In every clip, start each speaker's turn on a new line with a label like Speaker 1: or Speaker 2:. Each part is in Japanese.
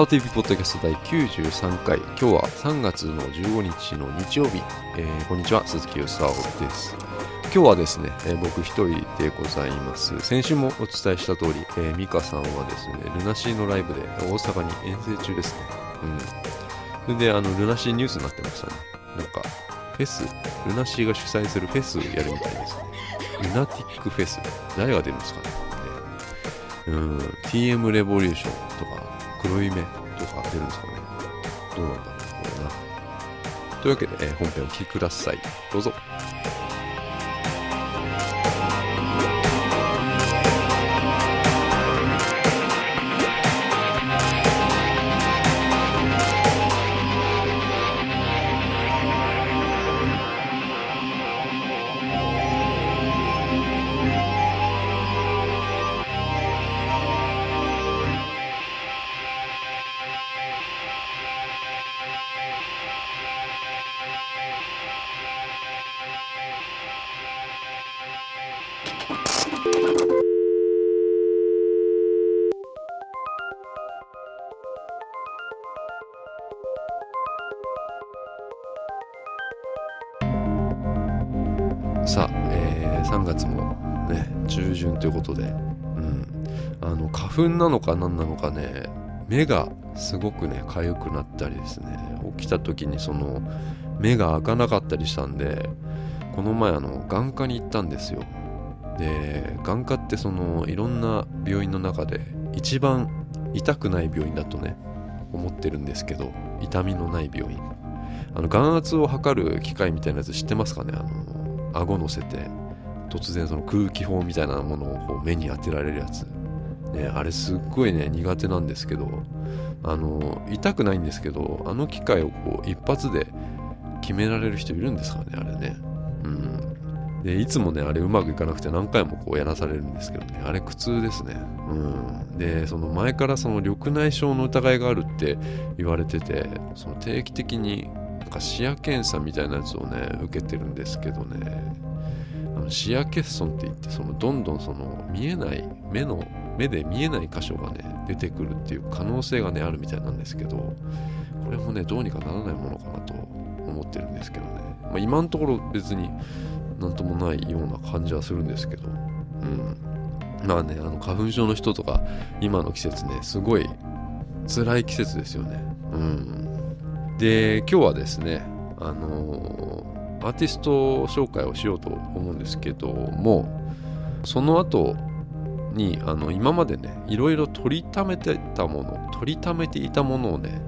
Speaker 1: サオ TV ポッドキャスト第93回。今日は3月の15日の日曜日、えー、こんにちは。鈴木よさおです。今日はですね、えー、僕一人でございます。先週もお伝えした通り、えー、ミカさんはですねルナシーのライブで大阪に遠征中ですね。うん。それであのルナシーニュースになってましたね。なんかフェスルナシーが主催するフェスをやるみたいですね。ルナティックフェス。誰が出るんですかね。うん。TM レボリューションとか。黒い目とか出るんですかね。どうなんだろうこれな。というわけで、えー、本編お聴きください。どうぞ。いうことで、うん、あの花粉なのか何なのかね目がすごくね痒くなったりですね。起きた時にその目が開かなかったりしたんでこの前あの眼科に行ったんですよ。で眼科ってそのいろんな病院の中で一番痛くない病院だとね思ってるんですけど痛みのない病院。あの眼圧を測る機械みたいなやつ知ってますかね？あの顎乗せて。突然その空気砲みたいなものをこう目に当てられるやつ、ね、あれすっごいね苦手なんですけどあの痛くないんですけどあの機械をこう一発で決められる人いるんですかねあれね。うん。でいつもねあれうまくいかなくて何回もこうやらされるんですけどねあれ苦痛ですね。うん。でその前からその緑内障の疑いがあるって言われててその定期的になんか視野検査みたいなやつをね受けてるんですけどね。視野欠損って言ってそのどんどんその見えない目の目で見えない箇所がね出てくるっていう可能性がねあるみたいなんですけどこれもねどうにかならないものかなと思ってるんですけどね、まあ、今のところ別になんともないような感じはするんですけどうん。まあねあの花粉症の人とか今の季節ねすごい辛い季節ですよね。うん。で今日はですねあのー、アーティスト紹介をしようと思うんですけどもその後にあの今までねいろいろ取りためてたもの取りためていたものをね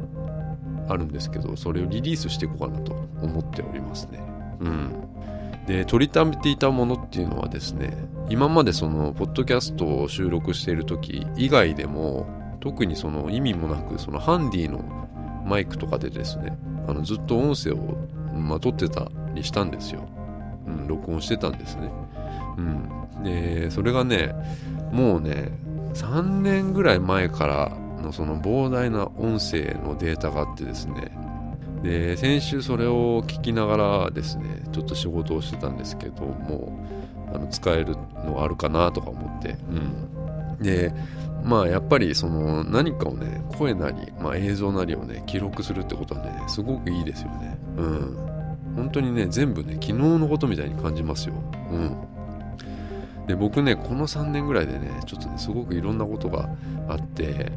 Speaker 1: あるんですけどそれをリリースしていこうかなと思っておりますね。うん。で取りためていたものっていうのはですね今までそのポッドキャストを収録している時以外でも特にその意味もなくそのハンディのマイクとかでですねあのずっと音声を、まあ、撮ってたりしたんですよ、うん、録音してたんですね、うん、でそれがねもうね3年ぐらい前からのその膨大な音声のデータがあってですね。で先週それを聞きながらですねちょっと仕事をしてたんですけどもあの使えるのあるかなとか思って、うん、でまあやっぱりその何かをね声なり、まあ、映像なりをね記録するってことはねすごくいいですよね。うん。本当にね全部ね昨日のことみたいに感じますようんで僕ねこの3年ぐらいでねちょっとねすごくいろんなことがあって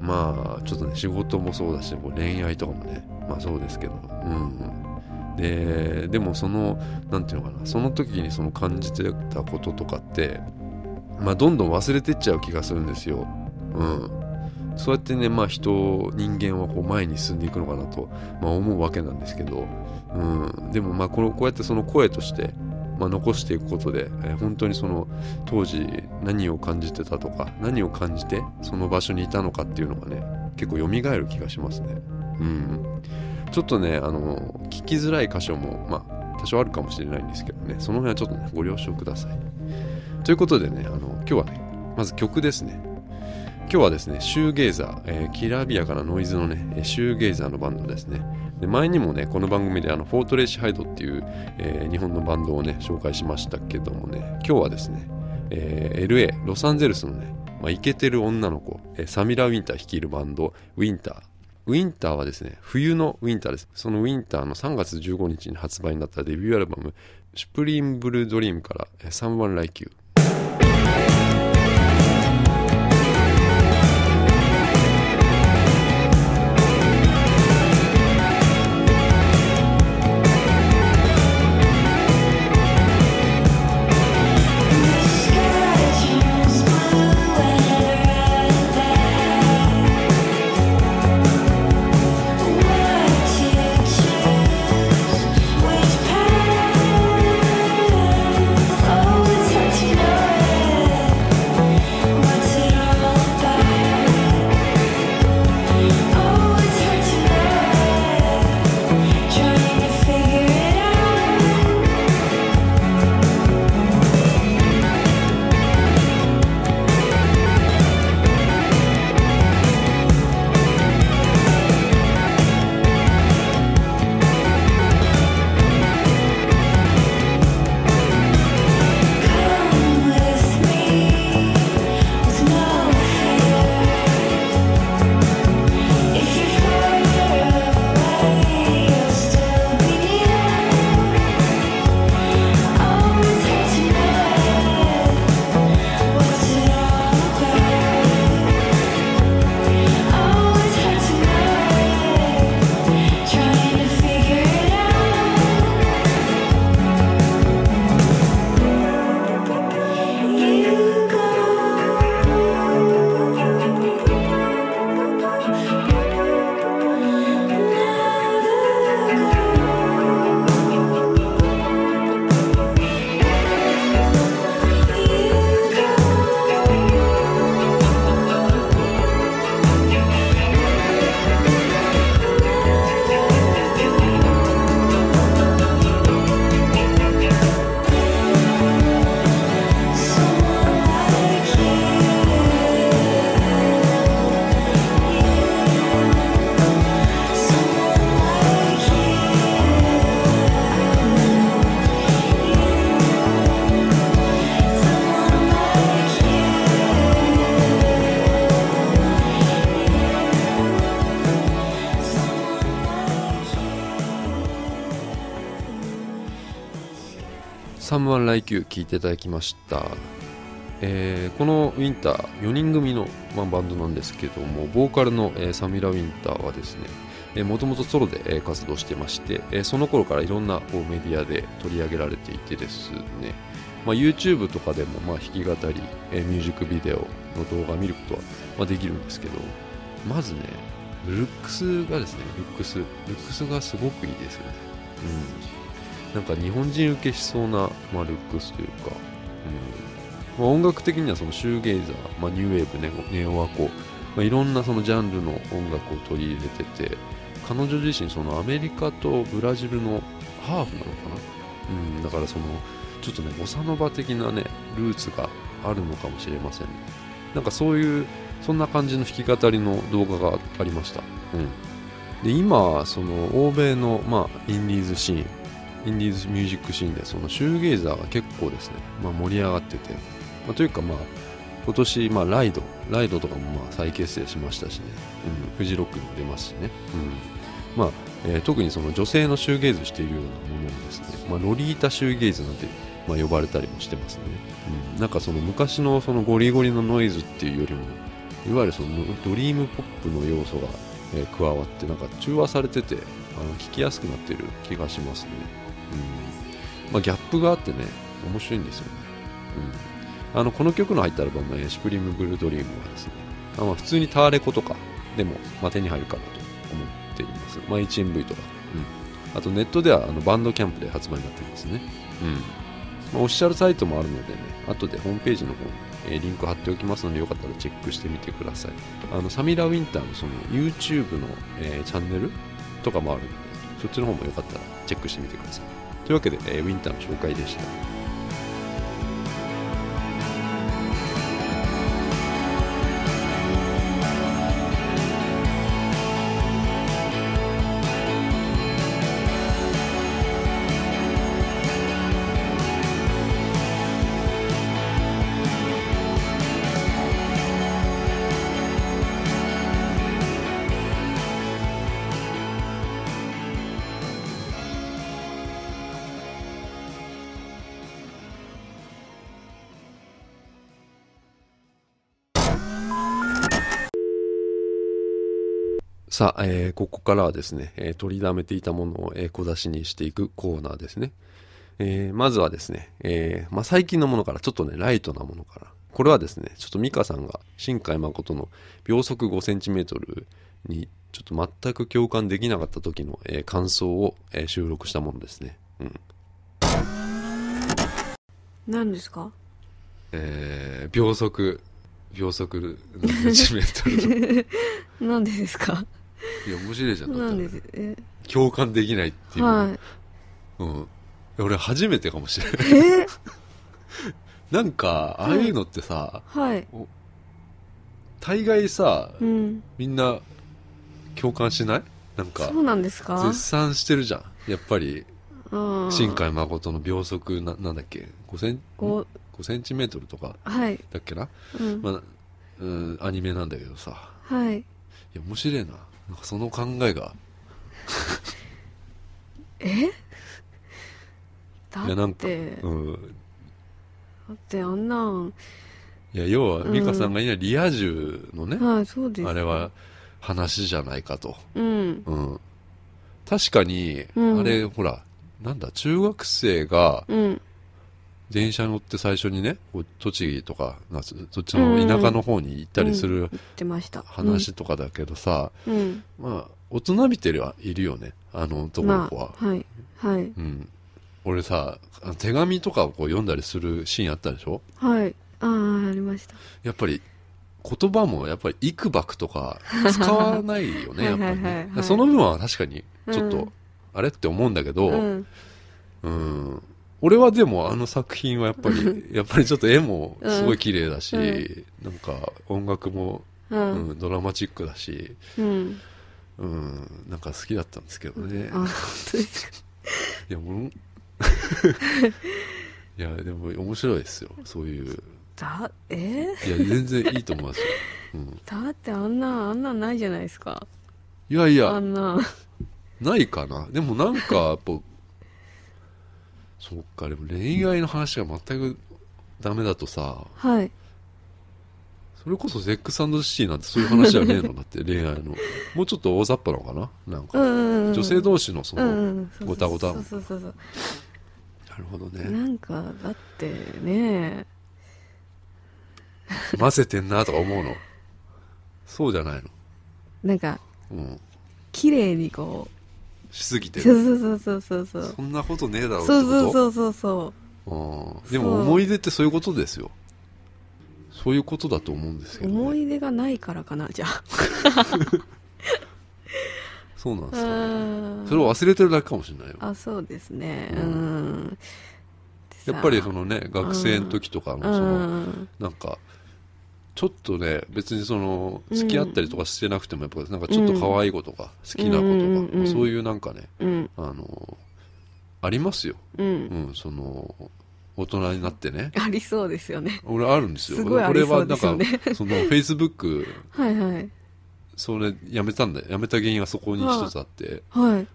Speaker 1: まあちょっとね仕事もそうだしもう恋愛とかもねまあそうですけどうんででもその何て言うのかなその時にその感じてたこととかってまあ、どんどん忘れてっちゃう気がするんですよ。うん。そうやってね、まあ人、人間はこう前に進んでいくのかなと、まあ、思うわけなんですけど、うん。でもまあこの、こうやってその声として、まあ、残していくことで、えー、本当にその当時何を感じてたとか、何を感じてその場所にいたのかっていうのがね、結構蘇る気がしますね。うん。ちょっとね、あの、聞きづらい箇所も、まあ、多少あるかもしれないんですけどね、その辺はちょっとね、ご了承ください。ということでね、あの今日はね、まず曲ですね。今日はですね、シューゲイザー、えー、きらびやかなノイズのね、シューゲイザーのバンドですね。で前にもね、この番組であのフォートレーシハイドっていう、えー、日本のバンドをね、紹介しましたけどもね、今日はですね、えー、LA、ロサンゼルスのね、まあ、イケてる女の子、えーサミラ・ウィンター率いるバンドウィンター。ウィンターはですね冬のウィンターです。そのウィンターの3月15日に発売になったデビューアルバム「シュプリーム・ブルー・ドリーム」から「えー Someone Like You」Someone Like You」聴いていただきました、えーこのウィンター4人組の、まあ、バンドなんですけどもボーカルの、えーサミラ・ウィンターはですねもともとソロで、え活動してまして、えその頃からいろんなこうメディアで取り上げられていてですね、まあ、YouTube とかでも、まあ、弾き語り、えミュージックビデオの動画見ることは、ま、できるんですけどまずねルックスがですねルックスルックスがすごくいいですよね。うん。なんか日本人受けしそうな、まあ、ルックスというか、うん。まあ、音楽的にはそのシューゲイザー、まあ、ニューウェーブネオネオアコ、まあ、いろんなそのジャンルの音楽を取り入れてて彼女自身そのアメリカとブラジルのハーフなのかな、うん、だからそのちょっとねボサノバ的なねルーツがあるのかもしれません。ねなんかそういうそんな感じの弾き語りの動画がありました、うん、で今その欧米の、まあ、インディーズシーン。インディーズミュージックシーンでそのシューゲイザーが結構ですね、まあ、盛り上がってて、まあ、というかまあ今年、まあ、ライドライドとかもまあ再結成しましたしね、うん、フジロックにも出ますしね、うん。まあえー特にその女性のシューゲイズしているようなものをですね、まあ、ロリータシューゲイズなんて、まあ、呼ばれたりもしてますね、うん、なんかその昔のそのゴリゴリのノイズっていうよりもいわゆるそのドリームポップの要素が、えー加わってなんか中和されててあの聴きやすくなっている気がしますね、まあ、ギャップがあってね面白いんですよね、うん、あのこの曲の入ったアルバムの「エシプリム・ブルードリーム」はですねあまあ普通にタワレコとかでも、まあ、手に入るかなと思っています、まあ、HMV とか、うん、あとネットではあのバンドキャンプで発売になっていますね、うん。まあ、オフィシャルサイトもあるのでね後でホームページの方に、えリンク貼っておきますのでよかったらチェックしてみてください。あのサミラ・ウィンターのその YouTube の、えーチャンネルとかもあるので。そっちの方もよかったらチェックしてみてください。というわけで、えーウィンターの紹介でした。さあ、えーここからはですね、えー取りだめていたものを、えー小出しにしていくコーナーですね。えーまずはですね、えーまあ、最近のものからちょっとね、ライトなものから。これはですね、ちょっとミカさんが新海誠の秒速 5cm にちょっと全く共感できなかった時の、えー感想を、えー収録したものですね。うん。
Speaker 2: 何ですか？
Speaker 1: えー秒速、秒速何センチメートル。
Speaker 2: なんでですか？
Speaker 1: いや、面白いじゃん。
Speaker 2: なんでえ
Speaker 1: 共感できないっていう。
Speaker 2: は
Speaker 1: うん。俺初めてかもしれない。なんか、ああいうのってさ、
Speaker 2: はい
Speaker 1: 大概さ、
Speaker 2: うん
Speaker 1: みんな共感しない？なんか
Speaker 2: そ、うなんですか？
Speaker 1: 絶賛してるじゃん。やっぱり、
Speaker 2: うん
Speaker 1: 新海誠の秒速な、なんだっけ ?5 セン、
Speaker 2: こう
Speaker 1: 5センチメートルとか
Speaker 2: はい
Speaker 1: だっけな？
Speaker 2: うん
Speaker 1: まあ、うん、アニメなんだけどさ。
Speaker 2: はい
Speaker 1: いや、面白いな。なんかその考えが。
Speaker 2: え？だ
Speaker 1: いや、なんか、
Speaker 2: って
Speaker 1: うん。
Speaker 2: だってあんなん
Speaker 1: いや、要は、
Speaker 2: うん
Speaker 1: 美香さんが言うリア充のね、
Speaker 2: はいそうです
Speaker 1: あれは話じゃないかと。
Speaker 2: うん
Speaker 1: うん。確かに、
Speaker 2: うん
Speaker 1: あれ、ほら、なんだ、中学生が
Speaker 2: うん
Speaker 1: 電車乗って最初にね、栃木とか、なそそっちの田舎の方に行ったりする話とかだけどさ、
Speaker 2: うん、うん。
Speaker 1: まあ、大人びてるはいるよね、あの男の子は。
Speaker 2: まあ、はいはい。
Speaker 1: うん。俺さ、手紙とかをこう読んだりするシーンあったでしょ？
Speaker 2: はい。ああありました。
Speaker 1: やっぱり、言葉もやっぱり、幾ばくとか使わないよね、やっぱりね。
Speaker 2: い
Speaker 1: その分は確かに、ちょっと
Speaker 2: うん、
Speaker 1: あれって思うんだけど、
Speaker 2: うん。
Speaker 1: うん。俺はでもあの作品はやっぱり、やっぱりちょっと絵もすごい綺麗だし、
Speaker 2: うん
Speaker 1: なんか音楽も、
Speaker 2: う
Speaker 1: うんん、ドラマチックだし、
Speaker 2: うん
Speaker 1: うん、なんか好きだったんですけどね。
Speaker 2: あ本当ですか？
Speaker 1: いや、もう、いや、でも面白いですよ。そういう。
Speaker 2: だえ？
Speaker 1: いや、全然いいと思いますよ。うん。
Speaker 2: だってあんなあんなんないじゃないですか
Speaker 1: いやいや、
Speaker 2: あんな
Speaker 1: ないかな。でもなんか、やっぱ、そっか、でも恋愛の話が全くダメだとさ、
Speaker 2: はい
Speaker 1: それこそセックスシティなんてそういう話じゃねえの？だって恋愛の。もうちょっと大雑把なのかな？なんか、女性同士のその、ごたごた
Speaker 2: そうそうそうそう
Speaker 1: なるほどね。
Speaker 2: なんかだってね
Speaker 1: 混ぜてんなとか思うの？そうじゃないの？
Speaker 2: なんか
Speaker 1: うん。
Speaker 2: 綺麗にこ
Speaker 1: しすぎ
Speaker 2: う
Speaker 1: てる。
Speaker 2: そうそうそうそうそう
Speaker 1: そんなことねえだろう
Speaker 2: そうそうそうそうそう。
Speaker 1: うんでも思い出ってそういうことですよ。そういうことだと思うんですけど、
Speaker 2: 思
Speaker 1: ね。
Speaker 2: い出がないからかなじゃあ。
Speaker 1: そうなんです
Speaker 2: あ
Speaker 1: かね。
Speaker 2: ー。
Speaker 1: それを忘れてるだけかもしれないよ。
Speaker 2: あそうですね。
Speaker 1: う
Speaker 2: うん。ん
Speaker 1: やっぱりそのね、学生の時とかの
Speaker 2: う
Speaker 1: その、
Speaker 2: ん。
Speaker 1: なんか、ちょっとね、別にその、
Speaker 2: うん。
Speaker 1: 付き合ったりとかしてなくても、やっぱなんかちょっと可愛い子とか、好きな子とか、
Speaker 2: うんうんうん
Speaker 1: そういうなんかね、
Speaker 2: うん。
Speaker 1: あの、ありますよ。
Speaker 2: うん。
Speaker 1: うん、その、大人になってね。
Speaker 2: ありそうですよね。
Speaker 1: 俺あるんですよ。
Speaker 2: すごいありそうですよね。
Speaker 1: 俺はなんか、その、フェイスブック、
Speaker 2: はいはい。
Speaker 1: それ、やめたんだよ。やめた原因がそこに一つあって、
Speaker 2: はい。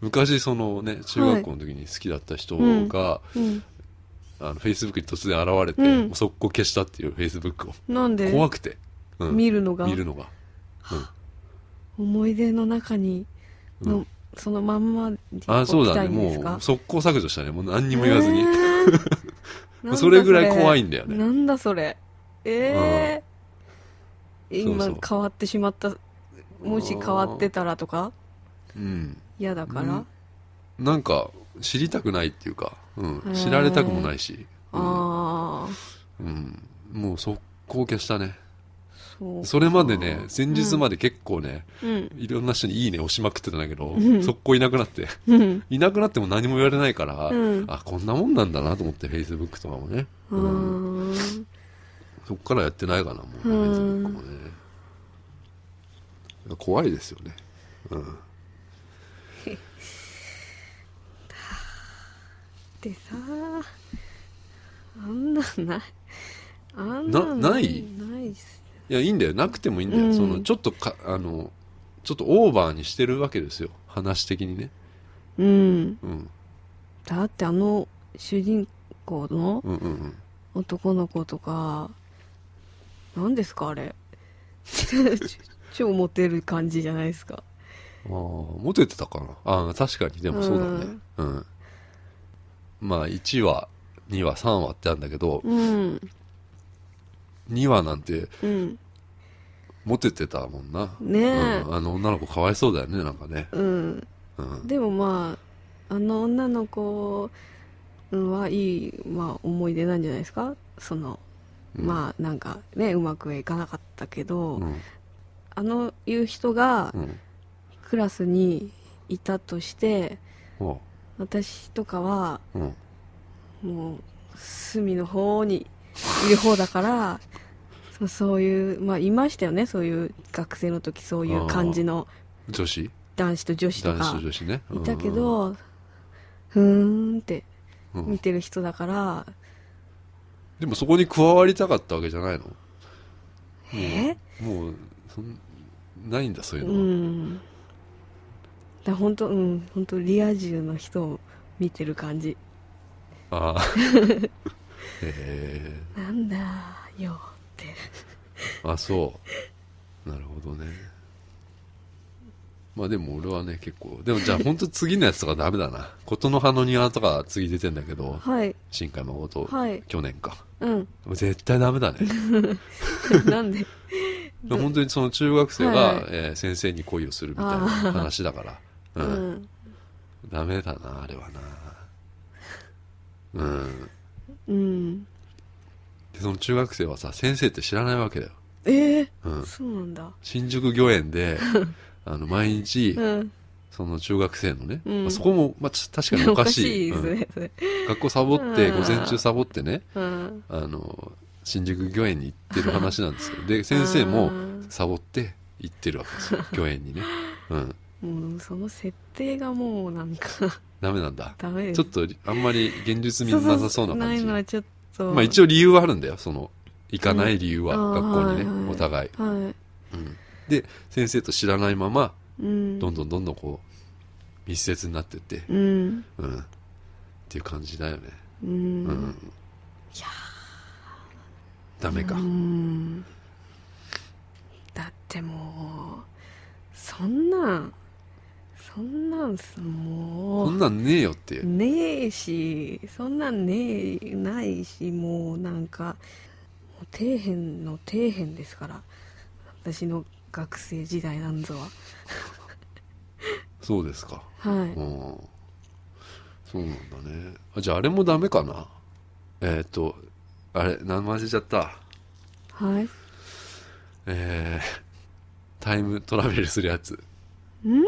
Speaker 1: 昔そのね、中学校の時に好きだった人が、
Speaker 2: うん
Speaker 1: あの、フェイスブックに突然現れて、
Speaker 2: うん。
Speaker 1: もう速攻消したっていうフェイスブックを。
Speaker 2: なんで？
Speaker 1: 怖くて。うん。
Speaker 2: 見るのが？
Speaker 1: 見るのが。
Speaker 2: 思い出の中に
Speaker 1: うん。
Speaker 2: のそのまんまで
Speaker 1: あ、そうだね。
Speaker 2: 置きたいんですか？
Speaker 1: もう、速攻削除したね。もう何にも言わずに。
Speaker 2: えー。なんだ
Speaker 1: それ。ぐらい怖いんだよね。
Speaker 2: なんだそれ。ええ
Speaker 1: そうそう。
Speaker 2: 今変わってしまったもし変わってたらとか？
Speaker 1: うん。
Speaker 2: 嫌だから、
Speaker 1: うん。なんか、知りたくないっていうか、うん知られたくもないし。うん
Speaker 2: ああ
Speaker 1: うん。もう速攻消したね。
Speaker 2: そ
Speaker 1: それまでね、前日まで結構ね、
Speaker 2: うん
Speaker 1: いろんな人にいいね押しまくってたんだけど、
Speaker 2: うん
Speaker 1: 速攻いなくなって。
Speaker 2: うん
Speaker 1: いなくなっても何も言われないから、
Speaker 2: うん
Speaker 1: あ、こんなもんなんだなと思って、Facebook とかもね。
Speaker 2: う
Speaker 1: うんそっからやってないかな、もう、
Speaker 2: うん
Speaker 1: Facebook もね。怖いですよね。うん。
Speaker 2: でさあんなんないあんなん
Speaker 1: なない
Speaker 2: ないっす
Speaker 1: いや、いいんだよ。なくてもいいんだよ。
Speaker 2: うん
Speaker 1: その、ちょっとか、あの、ちょっとオーバーにしてるわけですよ。話的にね。
Speaker 2: うん
Speaker 1: うん。
Speaker 2: だってあの主人公の
Speaker 1: うんうんうん。
Speaker 2: 男の子とか何ですかあれ？超モテる感じじゃないですか
Speaker 1: ああモテてたかなああ確かにでもそうだねうん、まあ1話2話3話ってあるんだけど
Speaker 2: うん。
Speaker 1: 2話なんて
Speaker 2: うん。
Speaker 1: モテてたもんな。
Speaker 2: ねえ。
Speaker 1: うん、あの女の子かわいそうだよねなんかね。
Speaker 2: うん。
Speaker 1: うん。
Speaker 2: でもまああの女の子はいい、まあ、思い出なんじゃないですか？その、
Speaker 1: うん。
Speaker 2: まあなんかねうまくはいかなかったけど、
Speaker 1: うん。
Speaker 2: あのいう人が
Speaker 1: うん。
Speaker 2: クラスにいたとして私とかは
Speaker 1: うん。
Speaker 2: もう隅の方にいる方だから そうそういうまあいましたよね。そういう学生の時そういう感じの
Speaker 1: 女子？
Speaker 2: 男子と女子と
Speaker 1: 男子
Speaker 2: か
Speaker 1: と女子ね。
Speaker 2: いたけど、ふーんって見てる人だから、
Speaker 1: でもそこに加わりたかったわけじゃないの？
Speaker 2: え？
Speaker 1: もうそんないんだそういう
Speaker 2: う
Speaker 1: のは、
Speaker 2: んだ本当うん本当リア充の人を見てる感じ。
Speaker 1: ああ。へえ。
Speaker 2: なんだよって。
Speaker 1: あそう。なるほどね。まあでも俺はね結構でもじゃあ本当次のやつとかダメだな。琴の葉の庭とか次出てんだけど
Speaker 2: はい。
Speaker 1: 新海誠、
Speaker 2: はい。
Speaker 1: 去年か。
Speaker 2: うん。
Speaker 1: 絶対ダメだね。
Speaker 2: なんで？
Speaker 1: 本当にその中学生が、
Speaker 2: はい。
Speaker 1: えー先生に恋をするみたいな話だから
Speaker 2: う
Speaker 1: うん、
Speaker 2: ん
Speaker 1: ダメだなあれはな。うん。
Speaker 2: うん。
Speaker 1: でその中学生はさ先生って知らないわけだよ、
Speaker 2: えー、
Speaker 1: うん、
Speaker 2: そうなんだ。
Speaker 1: 新宿御苑であの毎日、
Speaker 2: うん。
Speaker 1: その中学生のね、
Speaker 2: うん。
Speaker 1: まあそこも、まあ、ち確かにおかしい。
Speaker 2: です
Speaker 1: うん。
Speaker 2: ねそれ。
Speaker 1: 学校サボって
Speaker 2: うん。
Speaker 1: 午前中サボってね
Speaker 2: うん。
Speaker 1: あの新宿御苑に行ってる話なんですよで先生も
Speaker 2: うん。
Speaker 1: サボって行ってるわけですよ。御苑にね。うん
Speaker 2: もうその設定がもうなんか
Speaker 1: ダメなんだ。
Speaker 2: ダメです。
Speaker 1: ちょっとあんまり現実味なさそうな
Speaker 2: ない
Speaker 1: 感じ
Speaker 2: のはちょっと
Speaker 1: まあ一応理由はあるんだよその行かない理由は、
Speaker 2: うん。
Speaker 1: 学校にね、
Speaker 2: はいはい。
Speaker 1: お互い、
Speaker 2: は
Speaker 1: うん、で先生と知らないまま
Speaker 2: いうん。
Speaker 1: どんどんどんどんこう密接になってって、
Speaker 2: うん。
Speaker 1: うん、っていう感じだよね。
Speaker 2: う
Speaker 1: うん、
Speaker 2: ん
Speaker 1: ダメか、
Speaker 2: うん。だってもうそんなんそんなんすもう。
Speaker 1: そんなんねえよって。いう
Speaker 2: ねえしそんなんねえないしもうなんかもう底辺の底辺ですから。私の学生時代なんぞは。
Speaker 1: そうですか。
Speaker 2: はい。
Speaker 1: うん。そうなんだね。あじゃああれもダメかな。えっ、とあれ名前忘れちゃった。
Speaker 2: はい。
Speaker 1: えー、タイムトラベルするやつ
Speaker 2: ん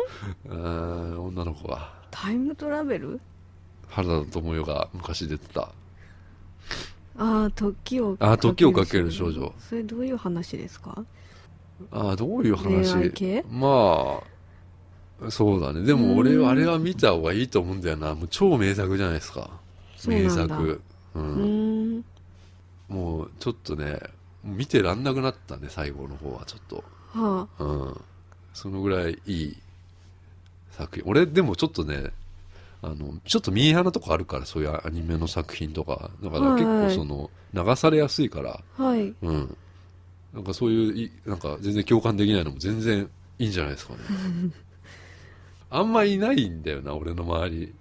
Speaker 1: あー女の子が。
Speaker 2: タイムトラベル？
Speaker 1: 原田知世が昔出てた。
Speaker 2: ああ時を
Speaker 1: あー時をかける少女。
Speaker 2: それどういう話ですか？
Speaker 1: ああどういう話？
Speaker 2: 恋愛系？
Speaker 1: まあそうだね。でも俺
Speaker 2: うん。
Speaker 1: あれは見た方がいいと思うんだよな。もう超名作じゃないですか。名作。う、
Speaker 2: うんん。
Speaker 1: もうちょっとね見てらんなくなったね最後の方はちょっと。
Speaker 2: は
Speaker 1: うん。そのぐらいいい作品。俺でもちょっとねあのちょっとミーハーなとこあるからそういうアニメの作品とか。だから結構その流されやすいから。
Speaker 2: あはい。
Speaker 1: うん。なんかそういういなんか全然共感できないのも全然いいんじゃないですかね。あんまいないんだよな俺の周り。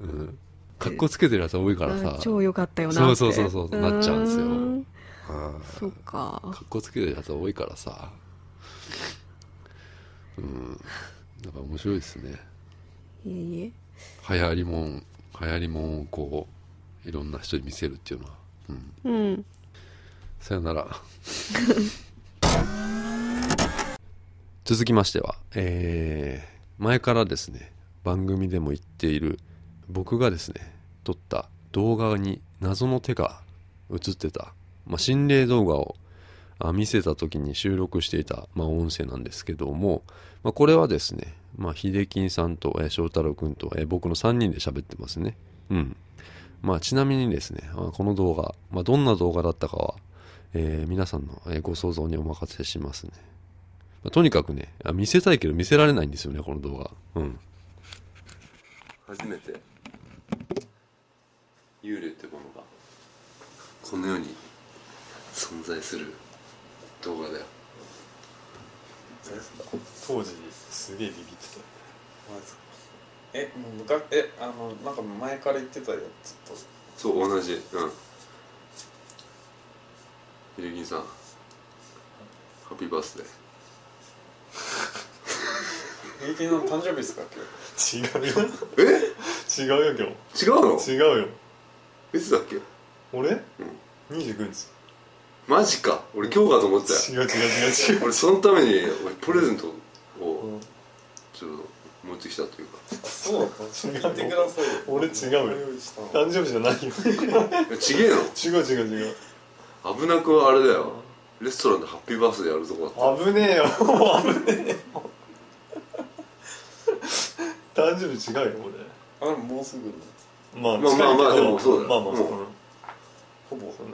Speaker 1: うん。格好つけてるやつ多いから
Speaker 2: あ
Speaker 1: さ
Speaker 2: 超良かったよなって。
Speaker 1: そうそうそうそうなっちゃうんですよ。
Speaker 2: そっか。
Speaker 1: 格好つけてるやつ多いからさ。うんなんか面白いですね。
Speaker 2: いえいえ。
Speaker 1: 流行りもん流行りもんをこういろんな人に見せるっていうのは。うん。
Speaker 2: うん。
Speaker 1: さよなら。続きましては、えー前からですね番組でも言っている僕がですね撮った動画に謎の手が映ってた、まあ、心霊動画をあ見せた時に収録していた、まあ、音声なんですけども、まあ、これはですね、まあ、秀樹さんと、えー翔太郎くんと、えー僕の3人で喋ってますねうんまあちなみにですねあこの動画、まあ、どんな動画だったかはえー皆さんのご想像にお任せしますね。まあとにかくねあ、見せたいけど見せられないんですよね、この動画。うん。初めて、幽霊ってものが、この世に存在する動画だよ。
Speaker 3: 当時すげえビビって
Speaker 4: マジですか。えもうむかえあのなんか前から言ってたよずっと？
Speaker 1: そう同じ。うん。ひるぎんさん。ハッピーバースデー。
Speaker 4: 平均の誕生日ですか今
Speaker 3: た違うよ。
Speaker 1: え？
Speaker 3: 違うよ今
Speaker 1: 違うの？
Speaker 3: 日違うよ。
Speaker 1: いつだっけ？
Speaker 3: 俺、29日。
Speaker 1: マジか。俺今日かと思ってたよ。
Speaker 3: 違う違う違う違う。
Speaker 1: 俺そのために俺プレゼントちょっと持ってきたというか。
Speaker 4: 日そう。
Speaker 3: 違う
Speaker 4: てくださいよ
Speaker 3: 俺違う誕生日じゃないよ。
Speaker 1: えちげえの？
Speaker 3: 違う違う違う。
Speaker 1: 危なくあれだよ。レストランでハッピーバースデーやるとこだった。
Speaker 3: 危ねえよ。危ねえ。よ誕生日違うよ
Speaker 4: あでももうすぐ
Speaker 3: まあ
Speaker 1: まあまあまあでもそうだよ。
Speaker 3: まあまあそう
Speaker 4: ほぼ。
Speaker 3: そうね。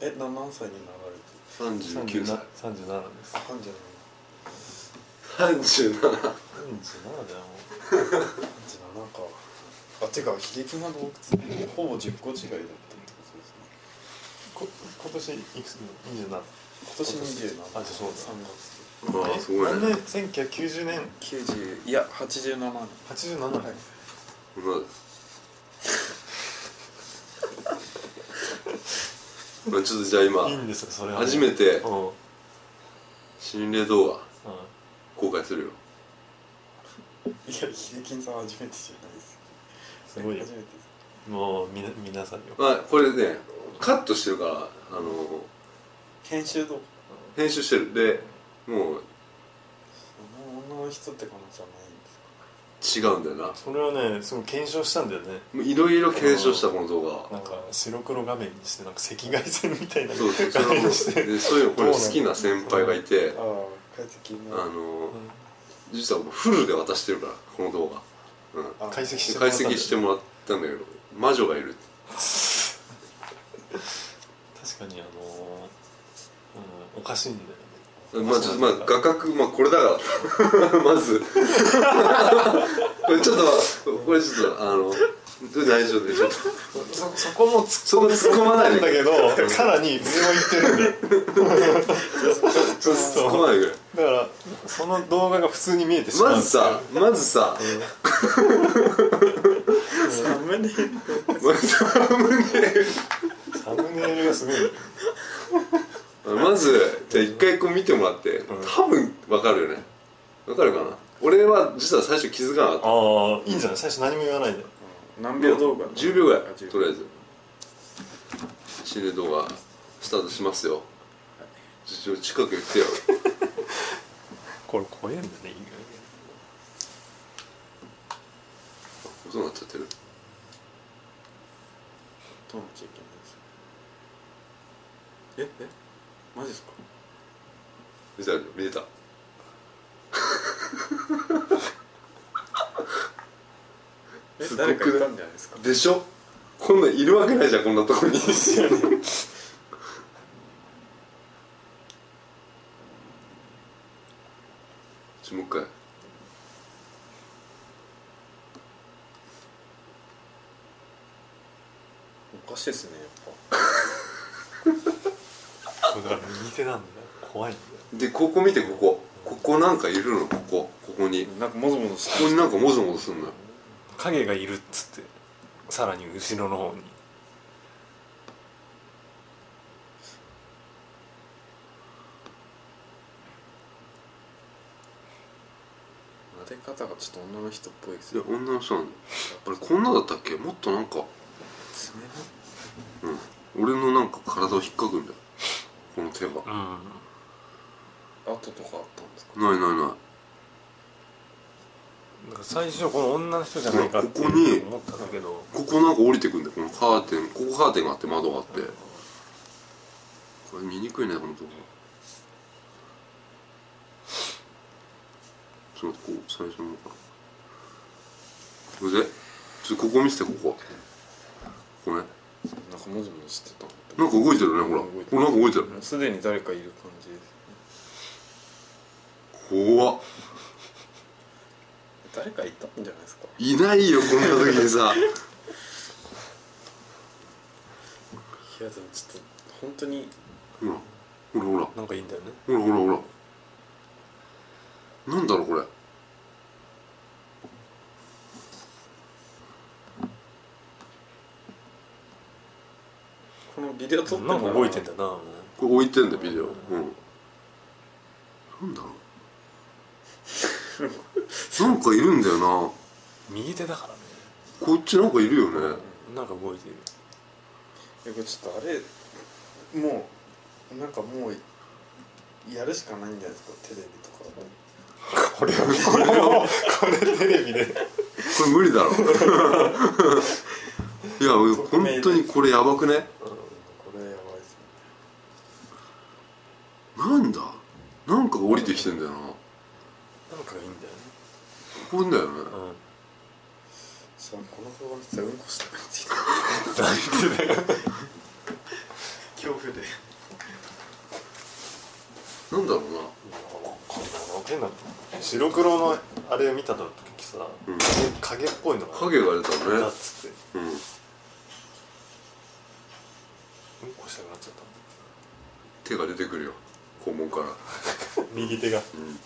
Speaker 4: えな何歳になられて
Speaker 3: うん
Speaker 1: 39歳。
Speaker 3: 37です。
Speaker 4: あ半じゃない
Speaker 1: 37
Speaker 3: 37だよ
Speaker 4: 37かあてか秀樹な洞窟ほぼ10個違いだったってことですね
Speaker 3: こ今年いくつ ?27
Speaker 4: 今年27
Speaker 3: あじゃあそうだ
Speaker 4: 3月
Speaker 1: ああすごい
Speaker 3: 何年。
Speaker 1: ね
Speaker 3: 1990年
Speaker 4: 90いや87年
Speaker 3: 87年、
Speaker 4: はい
Speaker 1: まあまあちょっとじゃあ今
Speaker 3: いいんですよそれは
Speaker 1: 初めて
Speaker 3: うん。うん
Speaker 1: 心霊動画公開するよ。
Speaker 4: いや秀樹さん初めてじゃないです。
Speaker 3: すごいよ。
Speaker 4: 初めてです。
Speaker 3: もうみな皆さんに
Speaker 1: まあこれねカットしてるからあの
Speaker 4: 編集とか
Speaker 1: 編集してる。でもう
Speaker 4: その女の人って彼女じゃないんですか？
Speaker 1: 違うんだよな。
Speaker 3: それはねすごい検証したんだよね。
Speaker 1: もういろいろ検証したこの動画。
Speaker 3: なんか白黒画面にしてなんか赤外線みたいな
Speaker 1: そうそう。そ
Speaker 3: 画面
Speaker 1: れ
Speaker 3: にして
Speaker 1: でそういうのこれ好きな先輩がいて
Speaker 4: ああ解析の
Speaker 1: あの実はもうフルで渡してるからこの動画、うん、
Speaker 4: あ
Speaker 3: 解析してもら
Speaker 1: 解
Speaker 3: ったんだよ
Speaker 1: 析してもらったんだけど魔女がいる。
Speaker 3: 確かにあのうんおかしいんだよね。
Speaker 1: まあまあ画角まあこれだから。まず。これちょっとこれちょっとあの大丈夫でしょ。
Speaker 3: そそこも突
Speaker 1: そこ突っ込まないで
Speaker 3: んだけど さらに上を行ってるんだよ。
Speaker 1: ちょっと突っ込まないでくれ
Speaker 3: だからその動画が普通に見えてしまうん
Speaker 1: まずさまずさ。
Speaker 4: サムネイル。
Speaker 1: サムネイル。
Speaker 3: サムネイルがすごい。
Speaker 1: まずじゃあ一回こう見てもらって多分わかるよね。わかるかな。俺は実は最初気づかなかった。
Speaker 3: ああいいんじゃない？最初何も言わないで
Speaker 4: 何秒動画
Speaker 1: ？10秒ぐらい。
Speaker 4: あ10
Speaker 1: とりあえず。心霊動画スタートしますよ。ちょ近く言ってよ
Speaker 3: これ怖えんだね意
Speaker 1: 音なっちゃってる。
Speaker 4: 撮んなきゃいけないです。え？え？マジですか？
Speaker 1: 見た見てた
Speaker 4: 誰かいたんじゃないですか
Speaker 1: でしょ？こんなんいるわけないじゃんこんなとこにもう一回
Speaker 4: おかしいですね。やっ
Speaker 3: 外これだから右手なんだよ怖いんだよ。
Speaker 1: でここ見てここ。ここなんかいるの？ここ。ここに。こ
Speaker 4: ぱなんかもぞもぞして
Speaker 1: こになんかもぞもぞすんのよ
Speaker 3: 影がいるっつってさらに後ろの方に。
Speaker 4: 撫で方がちょっと女の人っぽいです
Speaker 1: いや
Speaker 4: よ
Speaker 1: 女の人なんだあれこんなだったっけ？もっとなんか
Speaker 4: 爪
Speaker 1: うん。俺のなんか体を引っかくんだよこの手が。
Speaker 3: うん。
Speaker 4: の跡とかあったんですか？
Speaker 1: ないないない
Speaker 3: 最初この女の人じゃないかって
Speaker 1: ここに
Speaker 3: 思ったんだけど。
Speaker 1: ここなんか降りてくんだよ。このカーテンここカーテンがあって窓があって。これ見にくいねこの動画。ちょっとこう最初の。これでちょっとここ見せてここ。ここね
Speaker 4: なんかもぞもぞしてた。
Speaker 1: なんか動いてるねほら。これなんか動いてる。
Speaker 4: すでに誰かいる感じです
Speaker 1: 怖っ
Speaker 4: 誰かいたんじゃないですか？
Speaker 1: いないよこんな時にさ。
Speaker 4: いやでもちょっと本当に
Speaker 1: ほらほらほら。
Speaker 3: なんかいいんだよね。
Speaker 1: ほらほらほら。なんだろうこれ。
Speaker 4: このビデオ撮って
Speaker 3: な？んか動いてんだよなも
Speaker 1: これ置いてんだよビデオ。うん。なんだろう なんかいるんだよな。
Speaker 3: う右手だからね。
Speaker 1: こっちなんかいるよね。
Speaker 3: なんか動いてる。
Speaker 4: いやこれちょっとあれもうなんかもうやるしかないんじゃないですか？テレビとか。
Speaker 3: これをこれテレビで。
Speaker 1: これ無理だろ。いや本当にこれやばくね？
Speaker 4: これやばいですね。
Speaker 1: なんだ？なんかが降りてきてんだよな
Speaker 3: なんかがいいんだよね。
Speaker 1: ここだよね。
Speaker 3: うん。
Speaker 4: さあこの動画見てたらうんこしたくなってきた
Speaker 3: なんでだよ
Speaker 4: 恐怖で。
Speaker 1: なんだろうな。
Speaker 3: 変な白黒のあれを見た時さ、
Speaker 1: うん
Speaker 3: 影っぽいのが
Speaker 1: 影が出た
Speaker 3: だ
Speaker 1: ね。
Speaker 3: っつって。
Speaker 1: うん。
Speaker 3: うんこしたくなっちゃっ
Speaker 1: 手が出てくるよ。肛門から。
Speaker 3: た 右手が。す
Speaker 1: うん
Speaker 3: ごいね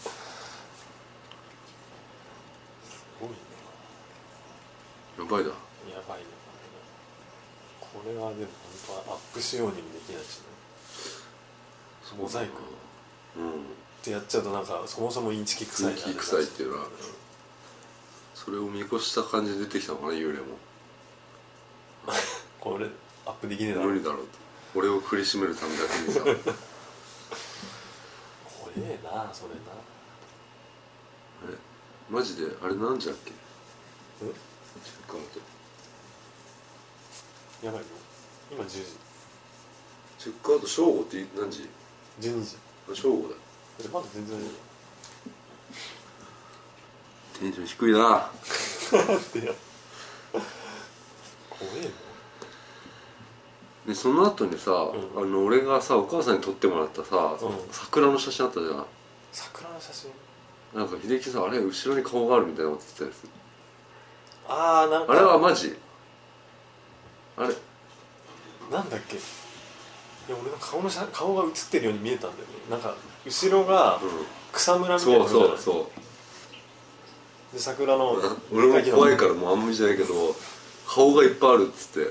Speaker 1: やばいだ
Speaker 3: やばいね。これはでも本当はアップしようにもできないしね。モザイク
Speaker 1: うん。
Speaker 3: ってやっちゃうとなんかそもそもインチキ臭い
Speaker 1: インチキ臭いっていうのは。それを見越した感じで出てきたのかな幽霊も。
Speaker 3: これアップできねえだろ。
Speaker 1: 無理だろうと。俺を振り絞めるためだけにさ。
Speaker 3: 怖えなそれな。
Speaker 1: あれマジであれ何時だっけ？
Speaker 3: え？
Speaker 1: チェックアウト
Speaker 3: やばいよ。今10時。
Speaker 1: チェックアウト正午って何時
Speaker 3: ？12時。
Speaker 1: あ正午だ。
Speaker 3: えまだ全然
Speaker 1: テンション低いな。
Speaker 3: でよ。怖え
Speaker 1: でその後にさ、
Speaker 3: ん。
Speaker 1: あの俺がさお母さんに撮ってもらったさ、
Speaker 3: うん。
Speaker 1: 桜の写真あったじゃん。
Speaker 3: 桜の写真？
Speaker 1: なんか秀樹さんあれ後ろに顔があるみたいなこと言ってたやつ。
Speaker 3: ああなんか。
Speaker 1: あれはマジ？あれ？
Speaker 3: なんだっけ？いや俺の顔の写顔が映ってるように見えたんだよね。なんか後ろが
Speaker 1: う
Speaker 3: 草むら
Speaker 1: ん
Speaker 3: みたいな
Speaker 1: そ
Speaker 3: ない？
Speaker 1: そうそう
Speaker 3: で桜の
Speaker 1: 俺も怖いからもうあんまりじゃないけど顔がいっぱいあるっつって。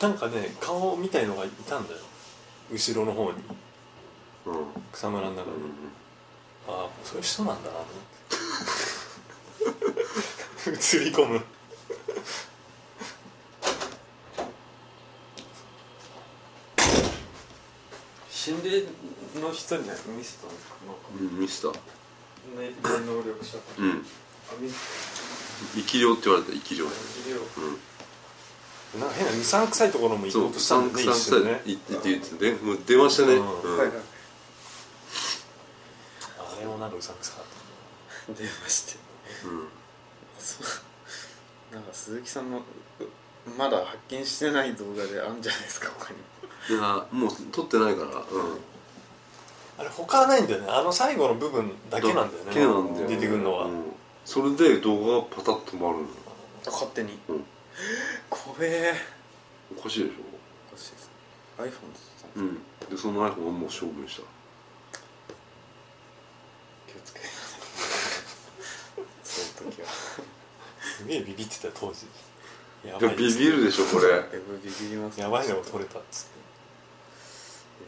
Speaker 3: なんかね顔みたいのがいたんだよ。後ろの方に。
Speaker 1: うん、うん
Speaker 3: 草むらの中に、ああそういう人なんだなと思って。映り込む。
Speaker 4: 心霊の人に見せたんですかなんか？
Speaker 1: うん、見せた
Speaker 4: ね霊能力者か。
Speaker 1: うん。生き量って言われた生き量うん
Speaker 4: ビデオ
Speaker 3: なんか変なうさんくさいところも行こ
Speaker 1: そうう
Speaker 3: としたんだね一瞬ね。
Speaker 1: いって言ってでもう出ましたね、
Speaker 3: うん。
Speaker 1: うん。
Speaker 4: はいはい
Speaker 3: なんかうさんくさかった
Speaker 4: 出まして。
Speaker 1: うん。
Speaker 4: そう。なんか鈴木さんのうまだ発見してない動画であるんじゃないですか他に
Speaker 1: いやもう撮ってないから。うん。
Speaker 3: あれ他はないんだよね。あの最後の部分だけなんだよね。
Speaker 1: だけなんだよ
Speaker 3: 出てくるのは、
Speaker 1: うん。それで動画がパタッと止まるの
Speaker 4: 勝手に。
Speaker 1: うん。
Speaker 4: 怖え。
Speaker 1: おかしいでし
Speaker 4: おかしいです。iPhone で
Speaker 1: うん。でその iPhone はもう処分した
Speaker 4: 気をつけてその時は
Speaker 3: すげえビビってたよ当時。や
Speaker 1: いやビビるでしょこれ。
Speaker 4: えこれビビります
Speaker 3: やばいのが撮れたっつって。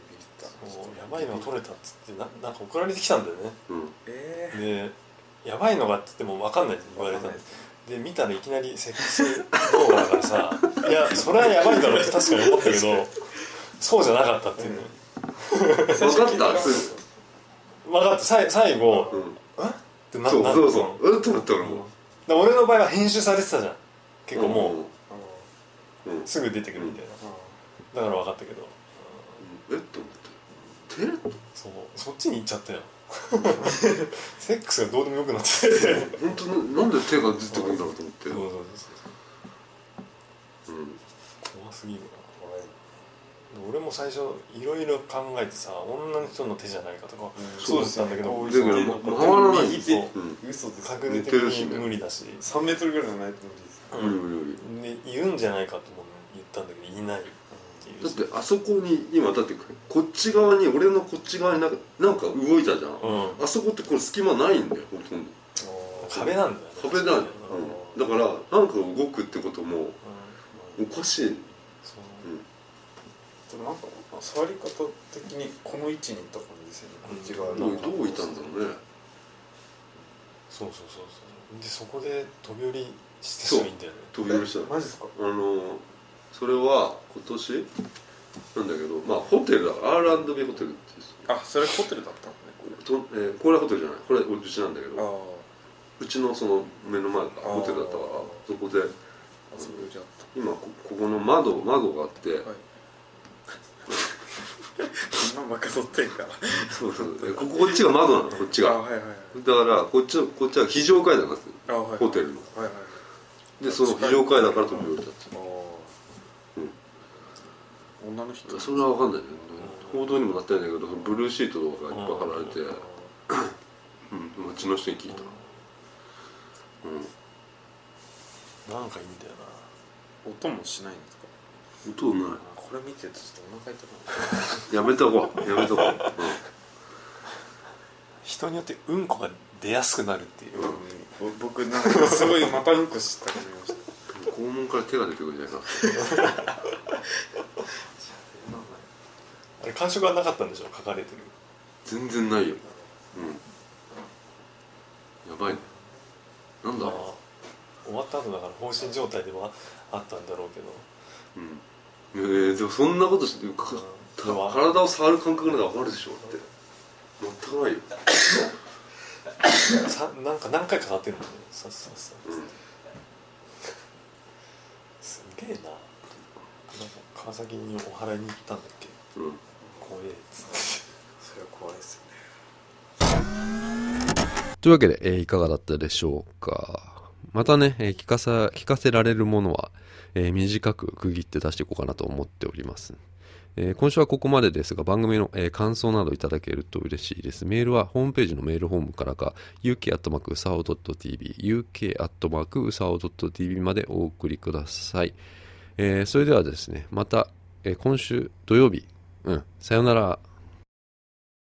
Speaker 4: ビビった。
Speaker 3: もうやばいのが撮れたっつって。ななんか送られてきたんだよね。
Speaker 1: うん。
Speaker 4: ええ
Speaker 3: でやばいのがって言っても分かんないって言われた
Speaker 4: んです。
Speaker 3: で見たらいきなりセックス動画だからさ いやそれはやばいだろうって確かに思ったけどそうじゃなかったっていう。の、
Speaker 1: 分かった？す
Speaker 3: 分かった。さい最後
Speaker 1: ぐ、うん、
Speaker 3: え？ってなな
Speaker 1: そうそうそう。うんと思った俺
Speaker 3: う。ん
Speaker 1: も
Speaker 3: で俺の場合は編集されてたじゃん。結構も
Speaker 1: うん、うん。
Speaker 3: うすぐ出てくるみたいな、だから分かったけど。
Speaker 1: え？っと思って。手
Speaker 3: そう。そっちに行っちゃったよ。セックスがどうでもよくなってて。そう
Speaker 1: 本当ななんで手が出てくるんだろうと思って。
Speaker 3: そうそう
Speaker 1: うん。
Speaker 3: 怖すぎるな俺も最初いろいろ考えてさ女の人の手じゃないかとか、
Speaker 4: うん
Speaker 3: そうだったんだけど
Speaker 1: だけど
Speaker 4: そう
Speaker 1: ま回らない
Speaker 4: 右手
Speaker 3: そう
Speaker 1: うん。
Speaker 4: 嘘です
Speaker 3: 確
Speaker 1: るし
Speaker 3: 無理だし
Speaker 4: 3メートルぐらいはないと無理です
Speaker 1: 無理無理無理。
Speaker 3: でいるんじゃないかと思う言ったんだけどいないっていう。
Speaker 1: だってあそこに今だってこっち側に俺のこっち側になんかなんか動いたじゃん、
Speaker 3: うん。
Speaker 1: あそこってこれ隙間ないんだよほとんど。
Speaker 3: 壁なんだよね。
Speaker 1: 壁ない、
Speaker 3: うん
Speaker 1: うん、だからなんか動くってことも
Speaker 3: うん。
Speaker 1: おかしい
Speaker 3: そう
Speaker 4: でもなんか触り方的にこの位置にいた感じですよね。こっち側
Speaker 1: どう
Speaker 4: に
Speaker 1: どういたんだろうね。
Speaker 3: そうそうそうそうでそこで飛び降りしてもいいんだよね。
Speaker 1: 飛び降りしたの。
Speaker 4: マジですか？
Speaker 1: あのそれは今年？なんだけどまあホテルだから R&B ホテルっていう。
Speaker 4: あそれホテルだったのね。
Speaker 1: と、えーこれはホテルじゃない。これうちなんだけど。
Speaker 4: あ
Speaker 1: うちのその目の前ホテルだったからそこで
Speaker 4: あそれじゃあっ
Speaker 1: 今こここの窓窓があって、
Speaker 4: たはい今まかどってんか。ら
Speaker 1: そうそう。えここっちが窓なの？こっちが。
Speaker 4: あはいはいはい。
Speaker 1: だからこっちこっちは非常階段なんです。
Speaker 4: はい。
Speaker 1: ホテルの。
Speaker 4: はいはい
Speaker 1: でその非常階段から飛び降りたって。
Speaker 4: ああ女の人。
Speaker 1: それは分かんないね。報道にもなってないんだけどブルーシートとかがいっぱい貼られて、うん、街の人に聞いた、うん、
Speaker 3: なんかいいんだよな。
Speaker 4: 音もしないんですか？
Speaker 1: 音ない
Speaker 4: これ見てるとちょっとお腹痛くなる。
Speaker 1: やめとこうやめとこう、
Speaker 3: 人によってうんこが出やすくなるっていう、
Speaker 4: うん。僕なんかすごいまたうんこしたくなりました
Speaker 1: うん、肛門から手が出てくるんじゃないか。
Speaker 3: あれ感触はなかったんでしょ書かれてる。
Speaker 1: 全然ないよ。うん。やばいね。なんだ？
Speaker 3: まあ終わった後だから放心状態ではあったんだろうけど。
Speaker 1: うんえー、でもそんなことして体を触る感覚なんか分かるでしょって。全くないよ。
Speaker 3: さなんか何回かかってるもんね。さっさっさ
Speaker 1: う。ん。
Speaker 3: すげえな。なんか川崎にお祓いに行ったんだっけ？
Speaker 1: うん。
Speaker 3: 怖えっつって。
Speaker 4: それは怖いですよね。
Speaker 1: というわけで、えーいかがだったでしょうか？またね、えー聞かさ聞かせられるものは、えー短く区切って出していこうかなと思っております、えー今週はここまでですが番組の、えー感想などいただけると嬉しいです。メールはホームページのメールフォームからか uk うさお .tv uk うさお .tv までお送りください、えーそれではですねまた、え今週土曜日うんさよなら。